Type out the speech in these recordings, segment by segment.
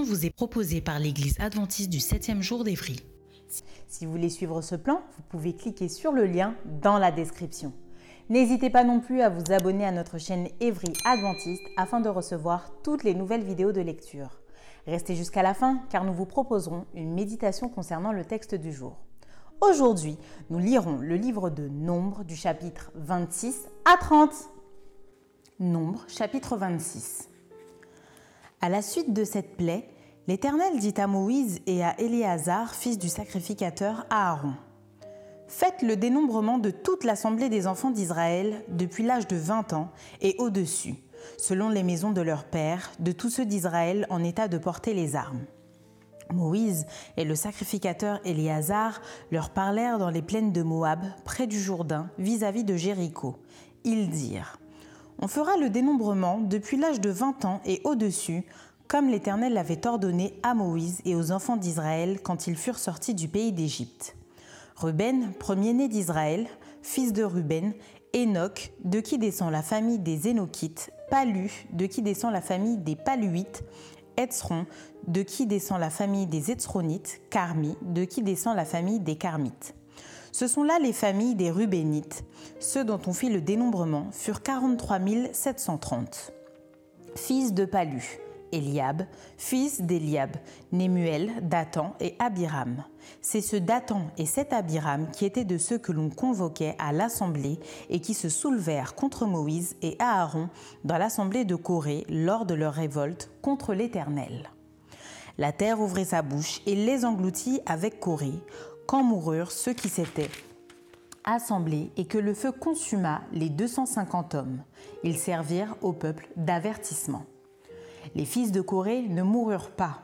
Vous est proposée par l'Église adventiste du 7e jour d'Évry. Si vous voulez suivre ce plan, vous pouvez cliquer sur le lien dans la description. N'hésitez pas non plus à vous abonner à notre chaîne Évry Adventiste afin de recevoir toutes les nouvelles vidéos de lecture. Restez jusqu'à la fin car nous vous proposerons une méditation concernant le texte du jour. Aujourd'hui, nous lirons le livre de Nombre du chapitre 26 à 30. Nombre chapitre 26. À la suite de cette plaie, l'Éternel dit à Moïse et à Éléazar, fils du sacrificateur Aaron Faites le dénombrement de toute l'assemblée des enfants d'Israël depuis l'âge de 20 ans et au-dessus, selon les maisons de leurs pères, de tous ceux d'Israël en état de porter les armes. Moïse et le sacrificateur Éléazar leur parlèrent dans les plaines de Moab, près du Jourdain, vis-à-vis de Jéricho. Ils dirent on fera le dénombrement depuis l'âge de 20 ans et au-dessus, comme l'Éternel l'avait ordonné à Moïse et aux enfants d'Israël quand ils furent sortis du pays d'Égypte. Ruben, premier-né d'Israël, fils de Ruben, Enoch, de qui descend la famille des Énochites, Palu, de qui descend la famille des Paluites, Etzron, de qui descend la famille des Etzronites, Carmi, de qui descend la famille des Carmites. Ce sont là les familles des Rubénites. Ceux dont on fit le dénombrement furent 43 730. Fils de Palu, Eliab, fils d'Eliab, Némuel, Dathan et Abiram. C'est ce Dathan et cet Abiram qui étaient de ceux que l'on convoquait à l'assemblée et qui se soulevèrent contre Moïse et Aaron dans l'assemblée de Corée lors de leur révolte contre l'Éternel. La terre ouvrit sa bouche et les engloutit avec Corée, quand moururent ceux qui s'étaient assemblés et que le feu consuma les 250 hommes. Ils servirent au peuple d'avertissement. Les fils de Corée ne moururent pas.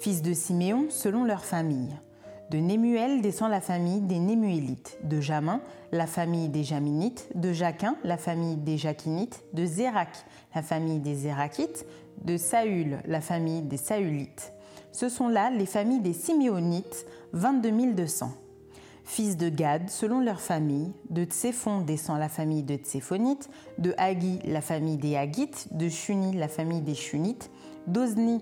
Fils de Siméon selon leur famille. De Némuel descend la famille des Némuélites, de Jamin la famille des Jaminites, de Jaquin la famille des Jaquinites, de Zérak la famille des Zérakites, de Saül la famille des Saülites. Ce sont là les familles des Siméonites, 22 200. Fils de Gad, selon leur famille, de Tséphon descend la famille de Tséphonites, de Hagi la famille des Hagites, de Shuni la famille des Shunites, d'Ozni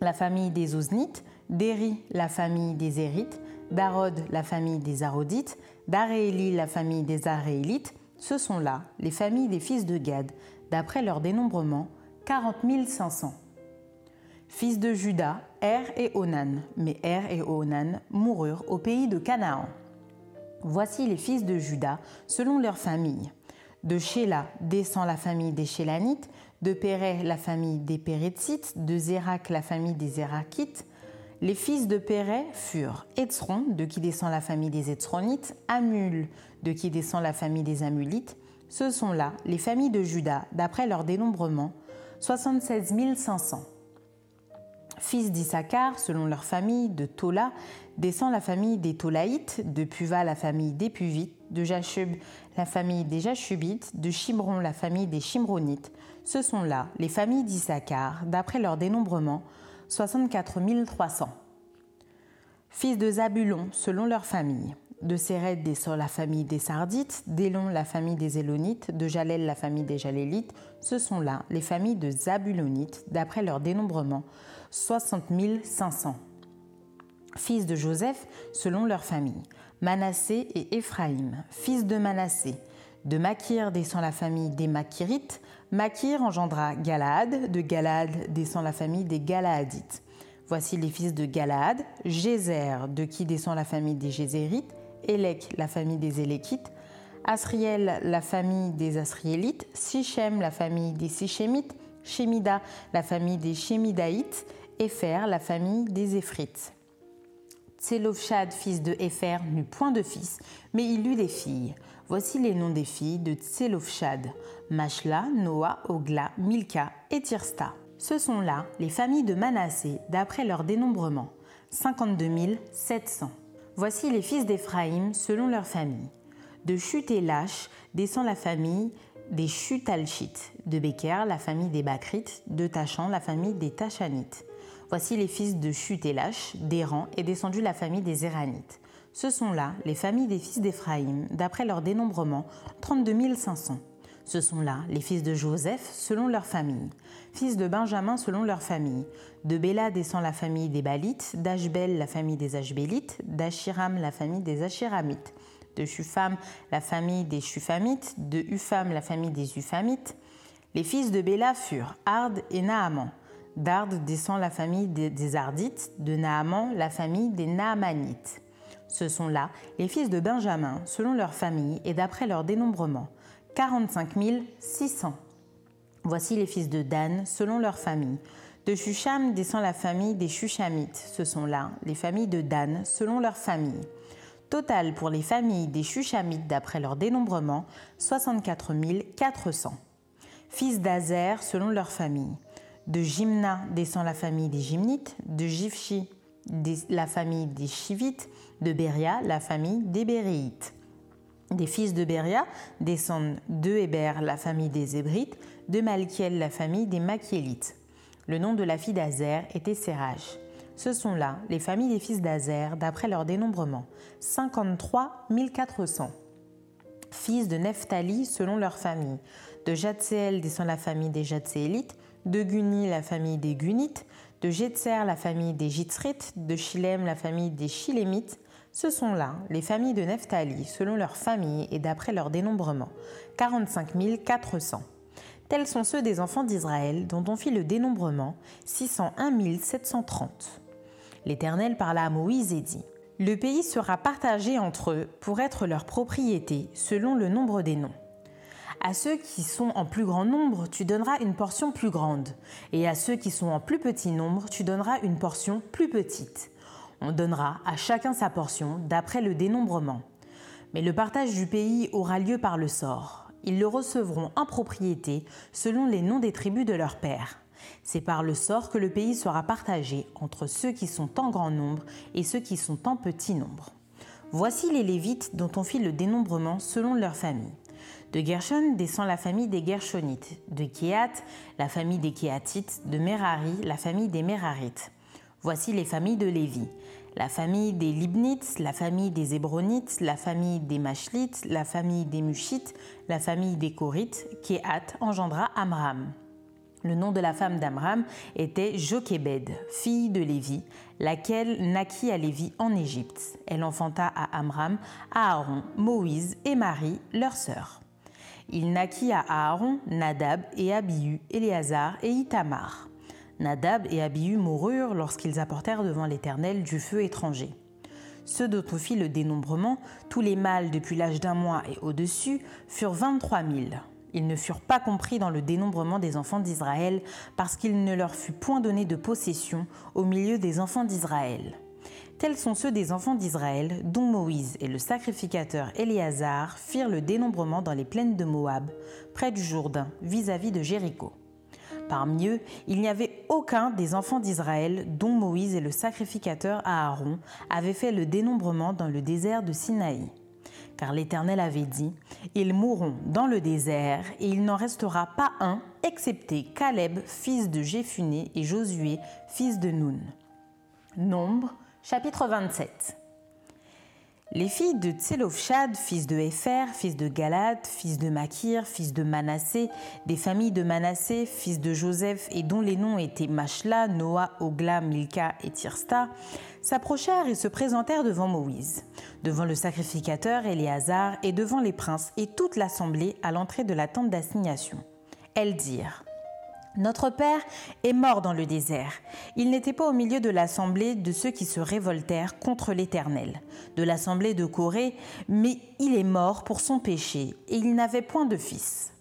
la famille des Oznites, d'Eri la famille des Érites, d'Arod la famille des Arodites, d'Arééli la famille des Aréélites. Ce sont là les familles des fils de Gad, d'après leur dénombrement, 40 500. Fils de Judas, Er et Onan. Mais Er et Onan moururent au pays de Canaan. Voici les fils de Judas selon leur famille. De Shéla descend la famille des Shélanites, de Péré la famille des Pérétzites, de Zérak la famille des Zérakites. Les fils de Péré furent Etzron, de qui descend la famille des Etzronites, Amul, de qui descend la famille des Amulites. Ce sont là les familles de Judas, d'après leur dénombrement, 76 500 fils d'Issachar, selon leur famille, de Tola, descend la famille des Tolaïtes, de Puva la famille des Puvites, de Jachub la famille des Jachubites, de Chimron la famille des Chimronites. Ce sont là les familles d'Issachar, d'après leur dénombrement, 64 300. Fils de Zabulon, selon leur famille. De Séred descend la famille des Sardites, d'Élon la famille des Élonites, de Jalel la famille des Jalélites. Ce sont là les familles de Zabulonites, d'après leur dénombrement, 60 500. Fils de Joseph, selon leur famille. Manassé et Éphraïm, fils de Manassé. De Makir descend la famille des Makirites. Makir engendra Galaad. De Galaad descend la famille des Galaadites. Voici les fils de Galaad, Gézer, de qui descend la famille des Gézérites, Élec, la famille des Éléquites, Asriel, la famille des Asriélites, Sichem, la famille des Sichémites, Shemida, la famille des Shemidaïtes, Épher, la famille des Éphrites. Tselofshad, fils de Épher, n'eut point de fils, mais il eut des filles. Voici les noms des filles de Tselofshad Mashla, Noah, Ogla, Milka et Tirsta. Ce sont là les familles de Manassé d'après leur dénombrement 52 700. Voici les fils d'Éphraïm selon leur famille. De Chut et descend la famille des Chutalchites, de Beker la famille des Bakrites, de Tachan la famille des Tachanites. Voici les fils de Chut et Lach, d'Eran est descendu la famille des Éranites. Ce sont là les familles des fils d'Éphraïm, d'après leur dénombrement, 32 500. Ce sont là les fils de Joseph selon leur famille, fils de Benjamin selon leur famille. De Béla descend la famille des Balites, d'Ashbel la famille des Ashbélites, d'Achiram la famille des Achiramites de Shufam, la famille des Shufamites, de Ufam, la famille des Ufamites. Les fils de Béla furent Ard et Naaman. D'Ard descend la famille des Ardites, de Naaman la famille des Naamanites. Ce sont là les fils de Benjamin, selon leur famille et d'après leur dénombrement, 45 600. Voici les fils de Dan, selon leur famille. De Shusham descend la famille des Shushamites. Ce sont là les familles de Dan, selon leur famille. Total pour les familles des Chuchamites d'après leur dénombrement, 64 400. Fils d'Azer selon leur famille. De Jimna descend la famille des Gymnites, de Jifchi la famille des Chivites, de Beria la famille des Béréites. Des fils de Beria descendent de Héber la famille des Hébrites, de Malkiel la famille des Machiélites. Le nom de la fille d'Azer était Sérach. Ce sont là les familles des fils d'Azer d'après leur dénombrement, 53 400. Fils de Nephtali selon leur famille. De Jatseel descend la famille des Jatséélites, de Guni la famille des Gunites, de Jetser la famille des Jitzrites, de Shilem la famille des Shilémites. Ce sont là les familles de Nephtali selon leur famille et d'après leur dénombrement, 45 400. Tels sont ceux des enfants d'Israël dont on fit le dénombrement, 601 730. L'Éternel parla à Moïse et dit Le pays sera partagé entre eux pour être leur propriété selon le nombre des noms. À ceux qui sont en plus grand nombre, tu donneras une portion plus grande, et à ceux qui sont en plus petit nombre, tu donneras une portion plus petite. On donnera à chacun sa portion d'après le dénombrement. Mais le partage du pays aura lieu par le sort. Ils le recevront en propriété selon les noms des tribus de leur père. C'est par le sort que le pays sera partagé entre ceux qui sont en grand nombre et ceux qui sont en petit nombre. Voici les Lévites dont on fit le dénombrement selon leur famille. De Gershon descend la famille des Gershonites, de Kéat, la famille des Kéatites, de Merari, la famille des Merarites. Voici les familles de Lévi. La famille des Libnites, la famille des Hébronites, la famille des Machlites, la famille des Mushites, la famille des Korites, Kéat engendra Amram. Le nom de la femme d'Amram était Jochebed, fille de Lévi, laquelle naquit à Lévi en Égypte. Elle enfanta à Amram, Aaron, Moïse et Marie, leur sœur. Il naquit à Aaron, Nadab et Abihu, Éléazar et Itamar. Nadab et Abihu moururent lorsqu'ils apportèrent devant l'Éternel du feu étranger. Ceux dont on fit le dénombrement, tous les mâles depuis l'âge d'un mois et au-dessus, furent 23 000. Ils ne furent pas compris dans le dénombrement des enfants d'Israël parce qu'il ne leur fut point donné de possession au milieu des enfants d'Israël. Tels sont ceux des enfants d'Israël dont Moïse et le sacrificateur Éléazar firent le dénombrement dans les plaines de Moab, près du Jourdain, vis-à-vis de Jéricho. Parmi eux, il n'y avait aucun des enfants d'Israël dont Moïse et le sacrificateur Aaron avaient fait le dénombrement dans le désert de Sinaï car l'Éternel avait dit, Ils mourront dans le désert, et il n'en restera pas un, excepté Caleb, fils de Jéphuné, et Josué, fils de Nun. Nombre, chapitre 27. Les filles de Tselofshad, fils de Hépher, fils de Galad, fils de Makir, fils de Manassé, des familles de Manassé, fils de Joseph, et dont les noms étaient Machla, Noah, Ogla, Milka et Tirsta, s'approchèrent et se présentèrent devant Moïse, devant le sacrificateur Éléazar et devant les princes et toute l'assemblée à l'entrée de la tente d'assignation. Elles dirent Notre Père est mort dans le désert. Il n'était pas au milieu de l'assemblée de ceux qui se révoltèrent contre l'Éternel, de l'assemblée de Corée, mais il est mort pour son péché, et il n'avait point de fils.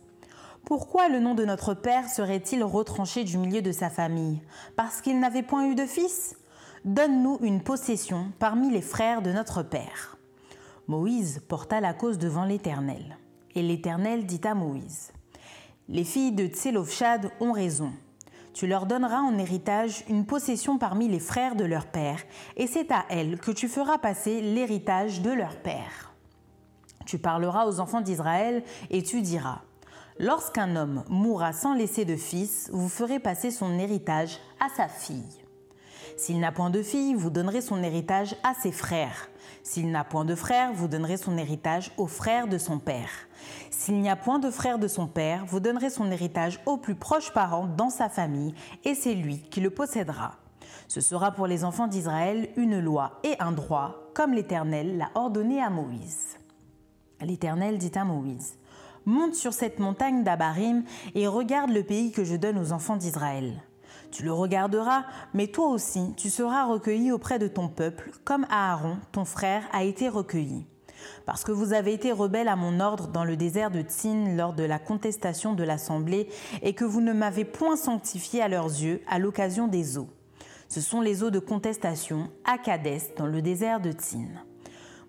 Pourquoi le nom de notre Père serait-il retranché du milieu de sa famille? Parce qu'il n'avait point eu de fils? Donne-nous une possession parmi les frères de notre Père. Moïse porta la cause devant l'Éternel. Et l'Éternel dit à Moïse, les filles de Tselofchad ont raison. Tu leur donneras en héritage une possession parmi les frères de leur père, et c'est à elles que tu feras passer l'héritage de leur père. Tu parleras aux enfants d'Israël et tu diras Lorsqu'un homme mourra sans laisser de fils, vous ferez passer son héritage à sa fille. S'il n'a point de fille, vous donnerez son héritage à ses frères. S'il n'a point de frères, vous donnerez son héritage aux frères de son père. S'il n'y a point de frère de son père, vous donnerez son héritage aux plus proches parents dans sa famille, et c'est lui qui le possédera. Ce sera pour les enfants d'Israël une loi et un droit, comme l'Éternel l'a ordonné à Moïse. L'Éternel dit à Moïse, Monte sur cette montagne d'Abarim et regarde le pays que je donne aux enfants d'Israël. Tu le regarderas, mais toi aussi tu seras recueilli auprès de ton peuple, comme Aaron, ton frère, a été recueilli parce que vous avez été rebelles à mon ordre dans le désert de Tsin lors de la contestation de l'Assemblée, et que vous ne m'avez point sanctifié à leurs yeux à l'occasion des eaux. Ce sont les eaux de contestation à Kadès, dans le désert de Tsin.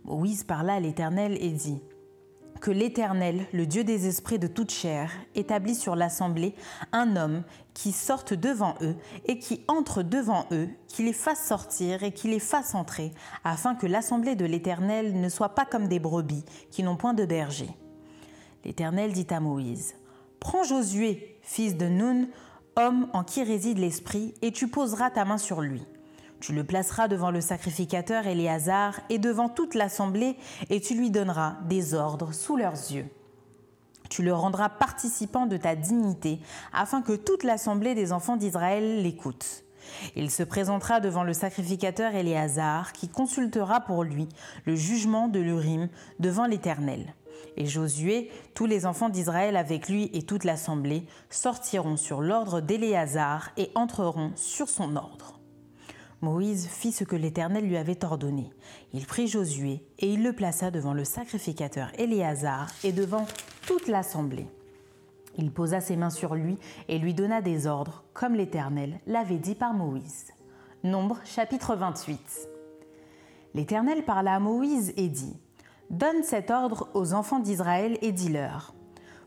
Moïse parla à l'Éternel et dit que l'Éternel, le Dieu des esprits de toute chair, établit sur l'assemblée un homme qui sorte devant eux et qui entre devant eux, qui les fasse sortir et qui les fasse entrer, afin que l'assemblée de l'Éternel ne soit pas comme des brebis qui n'ont point de berger. L'Éternel dit à Moïse, Prends Josué, fils de Nun, homme en qui réside l'Esprit, et tu poseras ta main sur lui. Tu le placeras devant le sacrificateur Éléazar et devant toute l'assemblée, et tu lui donneras des ordres sous leurs yeux. Tu le rendras participant de ta dignité, afin que toute l'assemblée des enfants d'Israël l'écoute. Il se présentera devant le sacrificateur Éléazar, qui consultera pour lui le jugement de l'Urim devant l'Éternel. Et Josué, tous les enfants d'Israël avec lui et toute l'assemblée sortiront sur l'ordre d'Éléazar et entreront sur son ordre. Moïse fit ce que l'Éternel lui avait ordonné. Il prit Josué et il le plaça devant le sacrificateur Éléazar et devant toute l'assemblée. Il posa ses mains sur lui et lui donna des ordres, comme l'Éternel l'avait dit par Moïse. Nombre chapitre 28. L'Éternel parla à Moïse et dit Donne cet ordre aux enfants d'Israël et dis-leur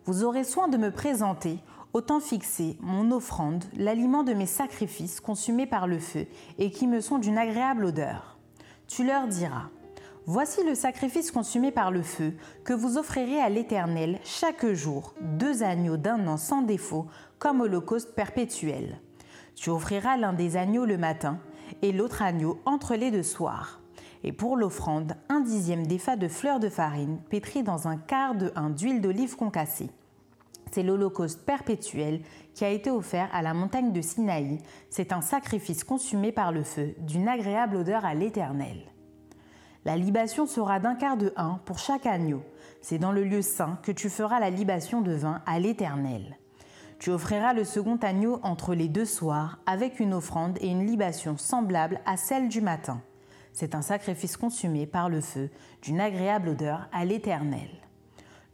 Vous aurez soin de me présenter autant fixer mon offrande, l'aliment de mes sacrifices consumés par le feu et qui me sont d'une agréable odeur. Tu leur diras, Voici le sacrifice consumé par le feu que vous offrirez à l'Éternel chaque jour, deux agneaux d'un an sans défaut, comme holocauste perpétuel. Tu offriras l'un des agneaux le matin et l'autre agneau entre les deux soirs. Et pour l'offrande, un dixième d'effa de fleurs de farine pétrie dans un quart de un d'huile d'olive concassée. C'est l'Holocauste perpétuel qui a été offert à la montagne de Sinaï. C'est un sacrifice consumé par le feu, d'une agréable odeur à l'Éternel. La libation sera d'un quart de un pour chaque agneau. C'est dans le lieu saint que tu feras la libation de vin à l'Éternel. Tu offriras le second agneau entre les deux soirs avec une offrande et une libation semblable à celle du matin. C'est un sacrifice consumé par le feu, d'une agréable odeur à l'Éternel.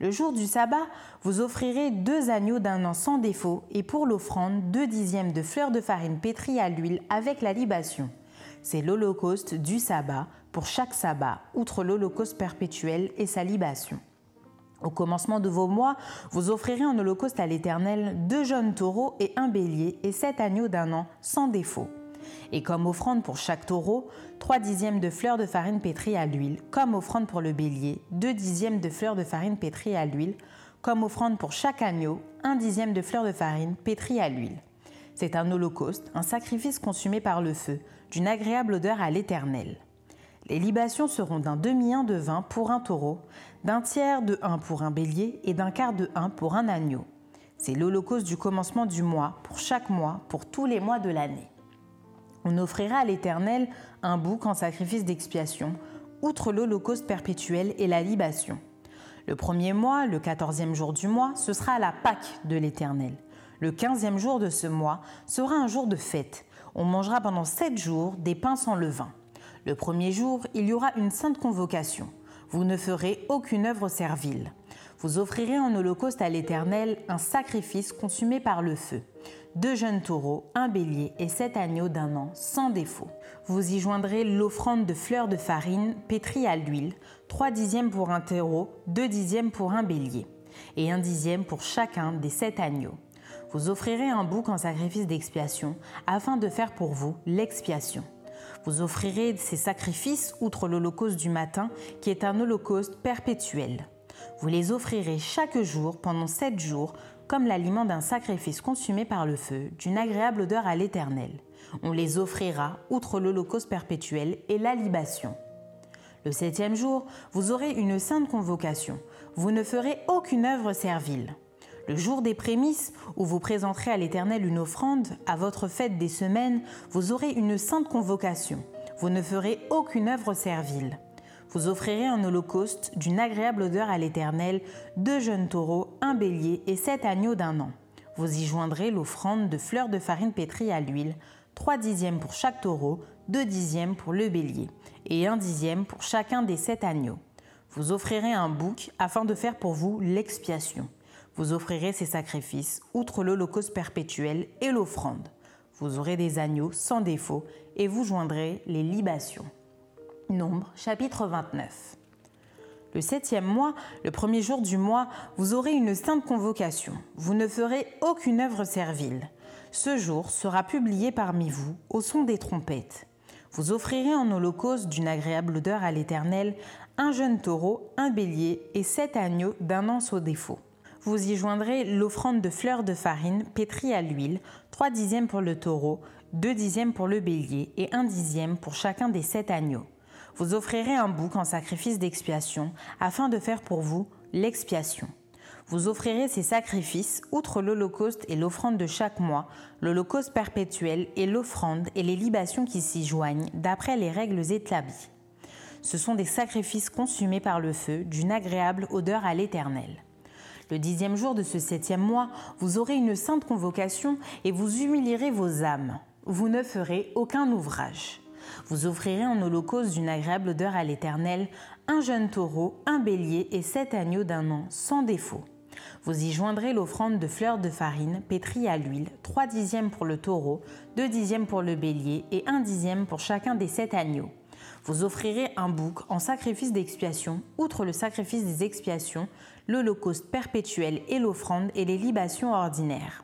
Le jour du sabbat, vous offrirez deux agneaux d'un an sans défaut et pour l'offrande, deux dixièmes de fleurs de farine pétrie à l'huile avec la libation. C'est l'holocauste du sabbat pour chaque sabbat, outre l'holocauste perpétuel et sa libation. Au commencement de vos mois, vous offrirez en holocauste à l'Éternel deux jeunes taureaux et un bélier et sept agneaux d'un an sans défaut. Et comme offrande pour chaque taureau, 3 dixièmes de fleurs de farine pétrie à l'huile, comme offrande pour le bélier, 2 dixièmes de fleurs de farine pétrie à l'huile, comme offrande pour chaque agneau, 1 dixième de fleurs de farine pétrie à l'huile. C'est un holocauste, un sacrifice consumé par le feu, d'une agréable odeur à l'Éternel. Les libations seront d'un demi-un de vin pour un taureau, d'un tiers de un pour un bélier et d'un quart de un pour un agneau. C'est l'holocauste du commencement du mois, pour chaque mois, pour tous les mois de l'année. On offrira à l'Éternel un bouc en sacrifice d'expiation, outre l'holocauste perpétuel et la libation. Le premier mois, le quatorzième jour du mois, ce sera la Pâque de l'Éternel. Le quinzième jour de ce mois sera un jour de fête. On mangera pendant sept jours des pains sans levain. Le premier jour, il y aura une sainte convocation. Vous ne ferez aucune œuvre servile. Vous offrirez en holocauste à l'Éternel un sacrifice consumé par le feu. Deux jeunes taureaux, un bélier et sept agneaux d'un an, sans défaut. Vous y joindrez l'offrande de fleurs de farine pétrie à l'huile, trois dixièmes pour un taureau, deux dixièmes pour un bélier, et un dixième pour chacun des sept agneaux. Vous offrirez un bouc en sacrifice d'expiation, afin de faire pour vous l'expiation. Vous offrirez ces sacrifices outre l'holocauste du matin, qui est un holocauste perpétuel. Vous les offrirez chaque jour pendant sept jours, comme l'aliment d'un sacrifice consumé par le feu, d'une agréable odeur à l'Éternel. On les offrira outre l'holocauste perpétuel et la libation. Le septième jour, vous aurez une sainte convocation. Vous ne ferez aucune œuvre servile. Le jour des prémices, où vous présenterez à l'Éternel une offrande, à votre fête des semaines, vous aurez une sainte convocation. Vous ne ferez aucune œuvre servile. Vous offrirez un holocauste d'une agréable odeur à l'Éternel, deux jeunes taureaux, un bélier et sept agneaux d'un an. Vous y joindrez l'offrande de fleurs de farine pétrie à l'huile, trois dixièmes pour chaque taureau, deux dixièmes pour le bélier, et un dixième pour chacun des sept agneaux. Vous offrirez un bouc afin de faire pour vous l'expiation vous offrirez ces sacrifices, outre l'holocauste perpétuel et l'offrande. Vous aurez des agneaux sans défaut et vous joindrez les libations. Nombre chapitre 29. Le septième mois, le premier jour du mois, vous aurez une sainte convocation. Vous ne ferez aucune œuvre servile. Ce jour sera publié parmi vous au son des trompettes. Vous offrirez en holocauste d'une agréable odeur à l'Éternel un jeune taureau, un bélier et sept agneaux d'un an sans défaut vous y joindrez l'offrande de fleurs de farine pétrie à l'huile, 3 dixièmes pour le taureau, 2 dixièmes pour le bélier et 1 dixième pour chacun des sept agneaux. Vous offrirez un bouc en sacrifice d'expiation afin de faire pour vous l'expiation. Vous offrirez ces sacrifices, outre l'Holocauste et l'offrande de chaque mois, l'Holocauste perpétuel et l'offrande et les libations qui s'y joignent, d'après les règles établies. Ce sont des sacrifices consumés par le feu, d'une agréable odeur à l'Éternel. Le dixième jour de ce septième mois, vous aurez une sainte convocation et vous humilierez vos âmes. Vous ne ferez aucun ouvrage. Vous offrirez en holocauste d'une agréable odeur à l'Éternel un jeune taureau, un bélier et sept agneaux d'un an, sans défaut. Vous y joindrez l'offrande de fleurs de farine pétrie à l'huile, trois dixièmes pour le taureau, deux dixièmes pour le bélier et un dixième pour chacun des sept agneaux. Vous offrirez un bouc en sacrifice d'expiation, outre le sacrifice des expiations, l'holocauste perpétuel et l'offrande et les libations ordinaires.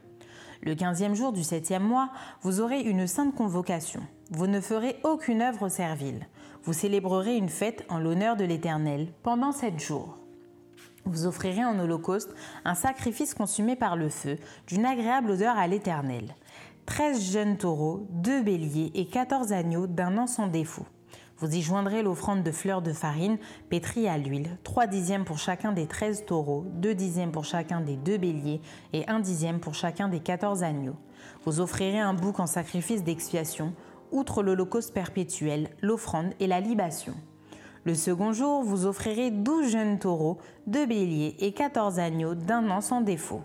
Le quinzième jour du septième mois, vous aurez une sainte convocation. Vous ne ferez aucune œuvre servile. Vous célébrerez une fête en l'honneur de l'Éternel pendant sept jours. Vous offrirez en holocauste un sacrifice consumé par le feu, d'une agréable odeur à l'Éternel. Treize jeunes taureaux, deux béliers et quatorze agneaux d'un an sans défaut. Vous y joindrez l'offrande de fleurs de farine pétrie à l'huile, 3 dixièmes pour chacun des 13 taureaux, 2 dixièmes pour chacun des deux béliers et 1 dixième pour chacun des 14 agneaux. Vous offrirez un bouc en sacrifice d'expiation, outre l'holocauste perpétuel, l'offrande et la libation. Le second jour, vous offrirez 12 jeunes taureaux, 2 béliers et 14 agneaux d'un an sans défaut,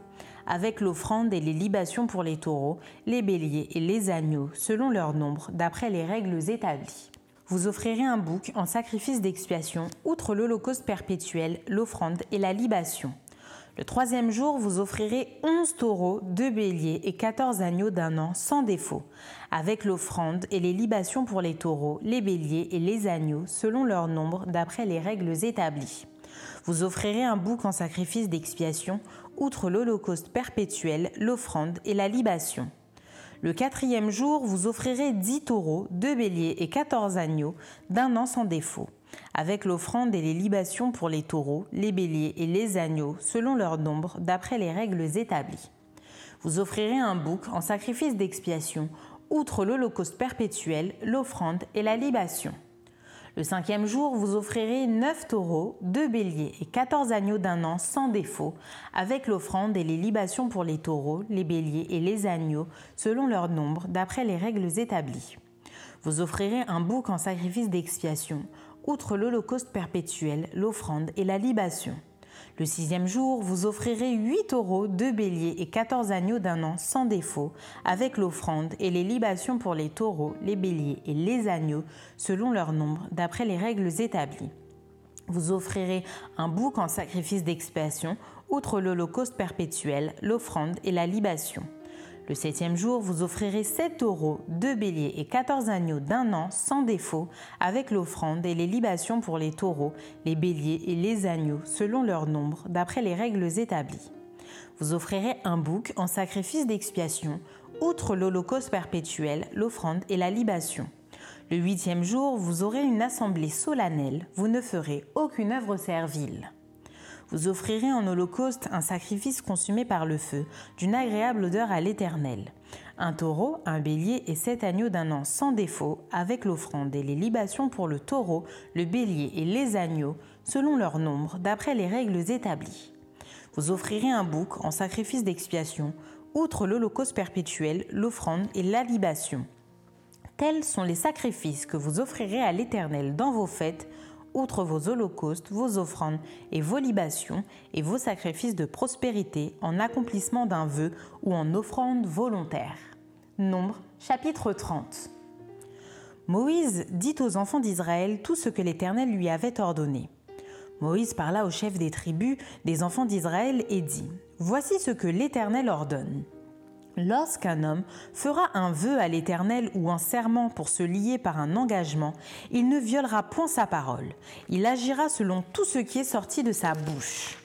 avec l'offrande et les libations pour les taureaux, les béliers et les agneaux, selon leur nombre, d'après les règles établies vous offrirez un bouc en sacrifice d'expiation, outre l'holocauste perpétuel, l'offrande et la libation. Le troisième jour, vous offrirez onze taureaux, deux béliers et quatorze agneaux d'un an sans défaut, avec l'offrande et les libations pour les taureaux, les béliers et les agneaux, selon leur nombre, d'après les règles établies. Vous offrirez un bouc en sacrifice d'expiation, outre l'holocauste perpétuel, l'offrande et la libation. Le quatrième jour, vous offrirez dix taureaux, deux béliers et quatorze agneaux d'un an sans défaut, avec l'offrande et les libations pour les taureaux, les béliers et les agneaux, selon leur nombre, d'après les règles établies. Vous offrirez un bouc en sacrifice d'expiation, outre l'holocauste perpétuel, l'offrande et la libation. Le cinquième jour, vous offrirez neuf taureaux, deux béliers et quatorze agneaux d'un an sans défaut, avec l'offrande et les libations pour les taureaux, les béliers et les agneaux, selon leur nombre, d'après les règles établies. Vous offrirez un bouc en sacrifice d'expiation, outre l'holocauste perpétuel, l'offrande et la libation. Le sixième jour, vous offrirez 8 taureaux, 2 béliers et 14 agneaux d'un an sans défaut, avec l'offrande et les libations pour les taureaux, les béliers et les agneaux, selon leur nombre, d'après les règles établies. Vous offrirez un bouc en sacrifice d'expiation, outre l'holocauste perpétuel, l'offrande et la libation. Le septième jour, vous offrirez sept taureaux, deux béliers et quatorze agneaux d'un an sans défaut, avec l'offrande et les libations pour les taureaux, les béliers et les agneaux, selon leur nombre, d'après les règles établies. Vous offrirez un bouc en sacrifice d'expiation, outre l'holocauste perpétuel, l'offrande et la libation. Le huitième jour, vous aurez une assemblée solennelle, vous ne ferez aucune œuvre servile vous offrirez en holocauste un sacrifice consumé par le feu, d'une agréable odeur à l'Éternel. Un taureau, un bélier et sept agneaux d'un an sans défaut, avec l'offrande et les libations pour le taureau, le bélier et les agneaux, selon leur nombre, d'après les règles établies. Vous offrirez un bouc en sacrifice d'expiation, outre l'holocauste perpétuel, l'offrande et la libation. Tels sont les sacrifices que vous offrirez à l'Éternel dans vos fêtes, outre vos holocaustes, vos offrandes et vos libations et vos sacrifices de prospérité en accomplissement d'un vœu ou en offrande volontaire. Nombre chapitre 30. Moïse dit aux enfants d'Israël tout ce que l'Éternel lui avait ordonné. Moïse parla au chef des tribus des enfants d'Israël et dit, Voici ce que l'Éternel ordonne. Lorsqu'un homme fera un vœu à l'Éternel ou un serment pour se lier par un engagement, il ne violera point sa parole. Il agira selon tout ce qui est sorti de sa bouche.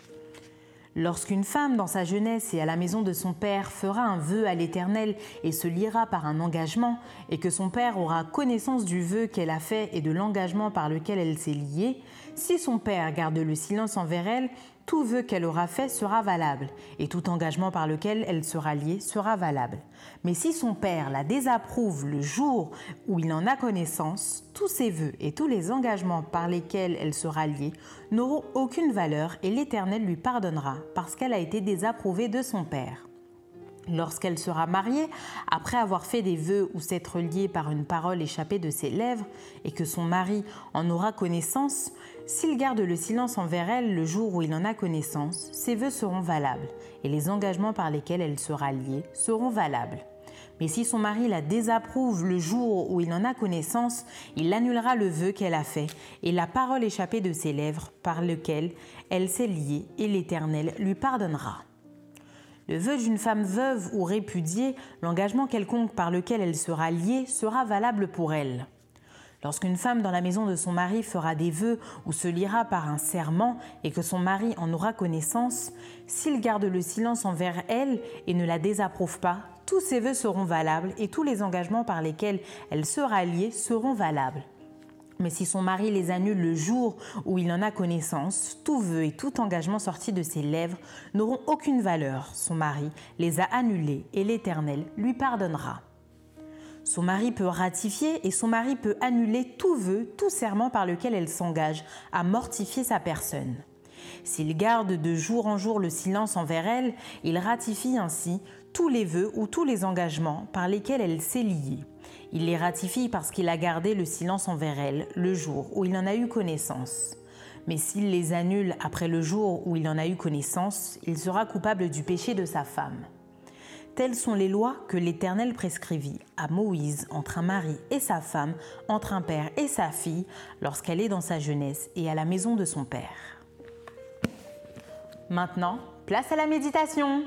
Lorsqu'une femme dans sa jeunesse et à la maison de son père fera un vœu à l'Éternel et se liera par un engagement, et que son père aura connaissance du vœu qu'elle a fait et de l'engagement par lequel elle s'est liée, si son père garde le silence envers elle, tout vœu qu'elle aura fait sera valable, et tout engagement par lequel elle sera liée sera valable. Mais si son père la désapprouve le jour où il en a connaissance, tous ses vœux et tous les engagements par lesquels elle sera liée n'auront aucune valeur et l'Éternel lui pardonnera parce qu'elle a été désapprouvée de son père. Lorsqu'elle sera mariée, après avoir fait des vœux ou s'être liée par une parole échappée de ses lèvres, et que son mari en aura connaissance, s'il garde le silence envers elle le jour où il en a connaissance, ses vœux seront valables, et les engagements par lesquels elle sera liée seront valables. Mais si son mari la désapprouve le jour où il en a connaissance, il annulera le vœu qu'elle a fait et la parole échappée de ses lèvres par lequel elle s'est liée, et l'Éternel lui pardonnera. Le vœu d'une femme veuve ou répudiée, l'engagement quelconque par lequel elle sera liée, sera valable pour elle. Lorsqu'une femme dans la maison de son mari fera des vœux ou se liera par un serment et que son mari en aura connaissance, s'il garde le silence envers elle et ne la désapprouve pas, tous ses vœux seront valables et tous les engagements par lesquels elle sera liée seront valables. Mais si son mari les annule le jour où il en a connaissance, tout vœu et tout engagement sorti de ses lèvres n'auront aucune valeur. Son mari les a annulés et l'Éternel lui pardonnera. Son mari peut ratifier et son mari peut annuler tout vœu, tout serment par lequel elle s'engage à mortifier sa personne. S'il garde de jour en jour le silence envers elle, il ratifie ainsi tous les vœux ou tous les engagements par lesquels elle s'est liée. Il les ratifie parce qu'il a gardé le silence envers elle le jour où il en a eu connaissance. Mais s'il les annule après le jour où il en a eu connaissance, il sera coupable du péché de sa femme. Telles sont les lois que l'Éternel prescrivit à Moïse entre un mari et sa femme, entre un père et sa fille, lorsqu'elle est dans sa jeunesse et à la maison de son père. Maintenant, place à la méditation.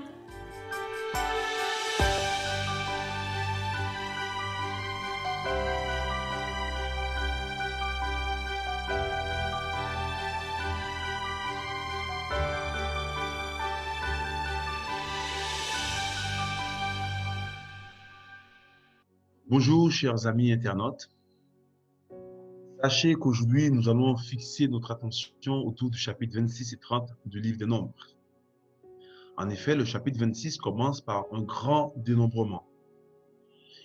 Bonjour, chers amis internautes. Sachez qu'aujourd'hui, nous allons fixer notre attention autour du chapitre 26 et 30 du livre des Nombres. En effet, le chapitre 26 commence par un grand dénombrement.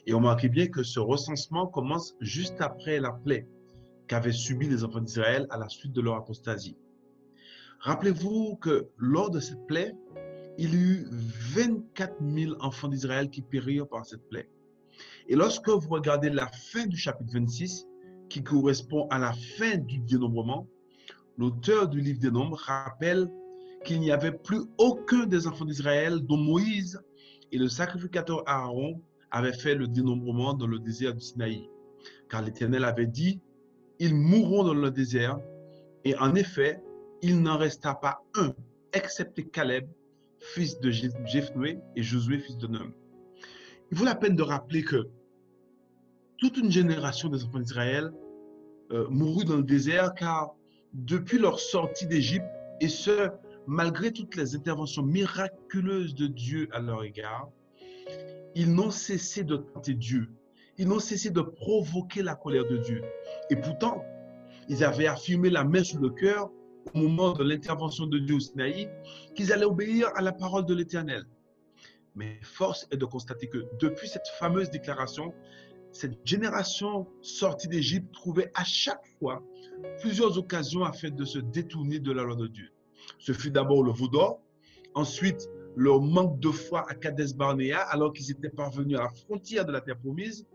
Et on remarque bien que ce recensement commence juste après la plaie qu'avaient subi les enfants d'Israël à la suite de leur apostasie. Rappelez-vous que lors de cette plaie, il y eut 24 000 enfants d'Israël qui périrent par cette plaie. Et lorsque vous regardez la fin du chapitre 26, qui correspond à la fin du dénombrement, l'auteur du livre des nombres rappelle qu'il n'y avait plus aucun des enfants d'Israël dont Moïse et le sacrificateur Aaron avaient fait le dénombrement dans le désert du Sinaï. Car l'Éternel avait dit, ils mourront dans le désert. Et en effet, il n'en resta pas un, excepté Caleb, fils de Jephthé, et Josué, fils de Nun. Il vaut la peine de rappeler que toute une génération des enfants d'Israël euh, mourut dans le désert car depuis leur sortie d'Égypte, et ce, malgré toutes les interventions miraculeuses de Dieu à leur égard, ils n'ont cessé de tenter Dieu. Ils n'ont cessé de provoquer la colère de Dieu. Et pourtant, ils avaient affirmé la main sur le cœur au moment de l'intervention de Dieu au Sinaï qu'ils allaient obéir à la parole de l'Éternel. Mais force est de constater que depuis cette fameuse déclaration, cette génération sortie d'Égypte trouvait à chaque fois plusieurs occasions afin de se détourner de la loi de Dieu. Ce fut d'abord le Vaudor, ensuite leur manque de foi à Kadesh Barnea alors qu'ils étaient parvenus à la frontière de la terre promise,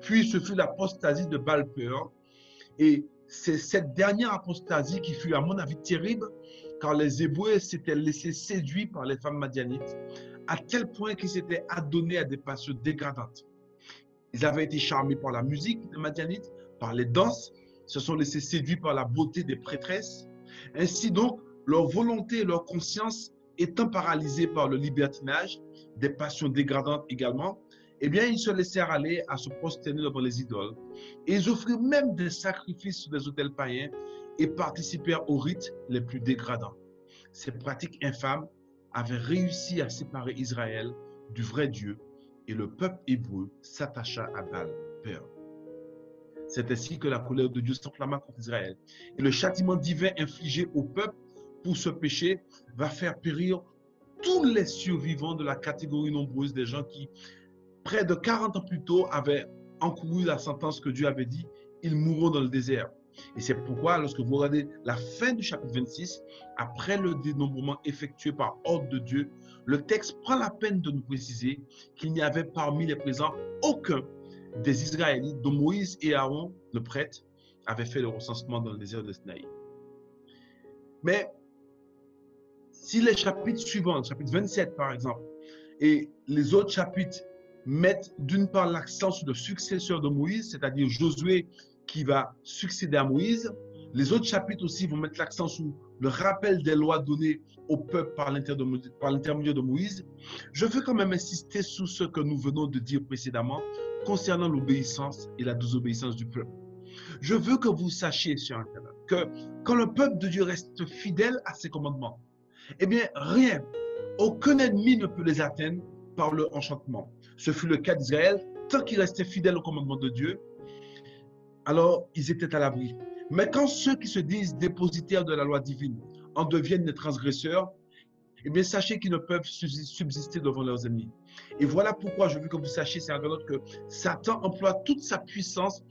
puis ce fut l'apostasie de Balpeur. Et c'est cette dernière apostasie qui fut à mon avis terrible car les Hébreux s'étaient laissés séduire par les femmes madianites à tel point qu'ils s'étaient adonnés à des passions dégradantes. Ils avaient été charmés par la musique des Madianites, par les danses, se sont laissés séduire par la beauté des prêtresses. Ainsi donc, leur volonté et leur conscience étant paralysées par le libertinage, des passions dégradantes également, eh bien, ils se laissèrent aller à se prosterner devant les idoles. Et ils offrirent même des sacrifices sur des hôtels païens et participèrent aux rites les plus dégradants. Ces pratiques infâmes avaient réussi à séparer Israël du vrai Dieu et le peuple hébreu s'attacha à Baal, Père. C'est ainsi que la colère de Dieu s'enflamma contre Israël. Et le châtiment divin infligé au peuple pour ce péché va faire périr tous les survivants de la catégorie nombreuse des gens qui, près de 40 ans plus tôt, avaient encouru la sentence que Dieu avait dit, ils mourront dans le désert. Et c'est pourquoi, lorsque vous regardez la fin du chapitre 26, après le dénombrement effectué par ordre de Dieu, le texte prend la peine de nous préciser qu'il n'y avait parmi les présents aucun des Israélites dont Moïse et Aaron, le prêtre, avaient fait le recensement dans le désert de Sinaï. Mais si les chapitres suivants, chapitre 27 par exemple, et les autres chapitres mettent d'une part l'accent sur le successeur de Moïse, c'est-à-dire Josué qui va succéder à Moïse. Les autres chapitres aussi vont mettre l'accent sur le rappel des lois données au peuple par l'intermédiaire de Moïse. Je veux quand même insister sur ce que nous venons de dire précédemment concernant l'obéissance et la désobéissance du peuple. Je veux que vous sachiez, sur Internet, que quand le peuple de Dieu reste fidèle à ses commandements, eh bien, rien, aucun ennemi ne peut les atteindre par le enchantement. Ce fut le cas d'Israël. Tant qu'ils restaient fidèles au commandement de Dieu, alors ils étaient à l'abri. Mais quand ceux qui se disent dépositaires de la loi divine en deviennent des transgresseurs, eh bien, sachez qu'ils ne peuvent subsister devant leurs ennemis. Et voilà pourquoi je veux que vous sachiez, c'est que Satan emploie toute sa puissance,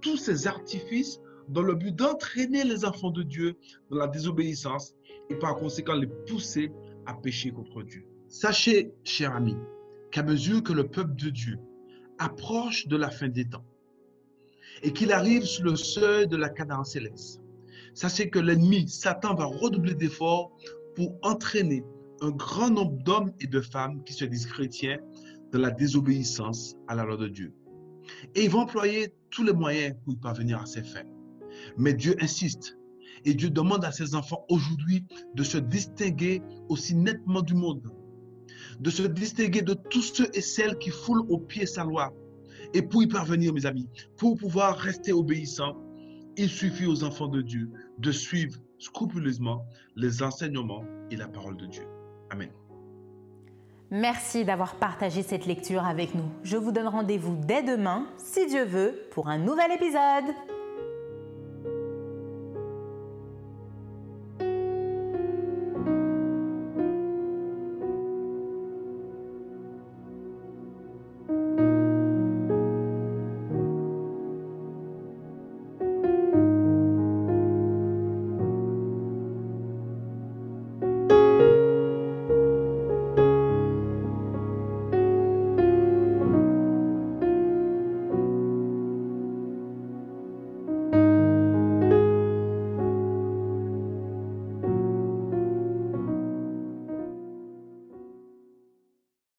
tous ses artifices dans le but d'entraîner les enfants de Dieu dans la désobéissance et par conséquent les pousser à pécher contre Dieu. Sachez, chers amis, qu'à mesure que le peuple de Dieu approche de la fin des temps, et qu'il arrive sur le seuil de la cadence céleste. Sachez que l'ennemi, Satan, va redoubler d'efforts pour entraîner un grand nombre d'hommes et de femmes qui se disent chrétiens dans la désobéissance à la loi de Dieu. Et il va employer tous les moyens pour y parvenir à ses fins. Mais Dieu insiste et Dieu demande à ses enfants aujourd'hui de se distinguer aussi nettement du monde, de se distinguer de tous ceux et celles qui foulent au pied sa loi, et pour y parvenir, mes amis, pour pouvoir rester obéissant, il suffit aux enfants de Dieu de suivre scrupuleusement les enseignements et la parole de Dieu. Amen. Merci d'avoir partagé cette lecture avec nous. Je vous donne rendez-vous dès demain, si Dieu veut, pour un nouvel épisode.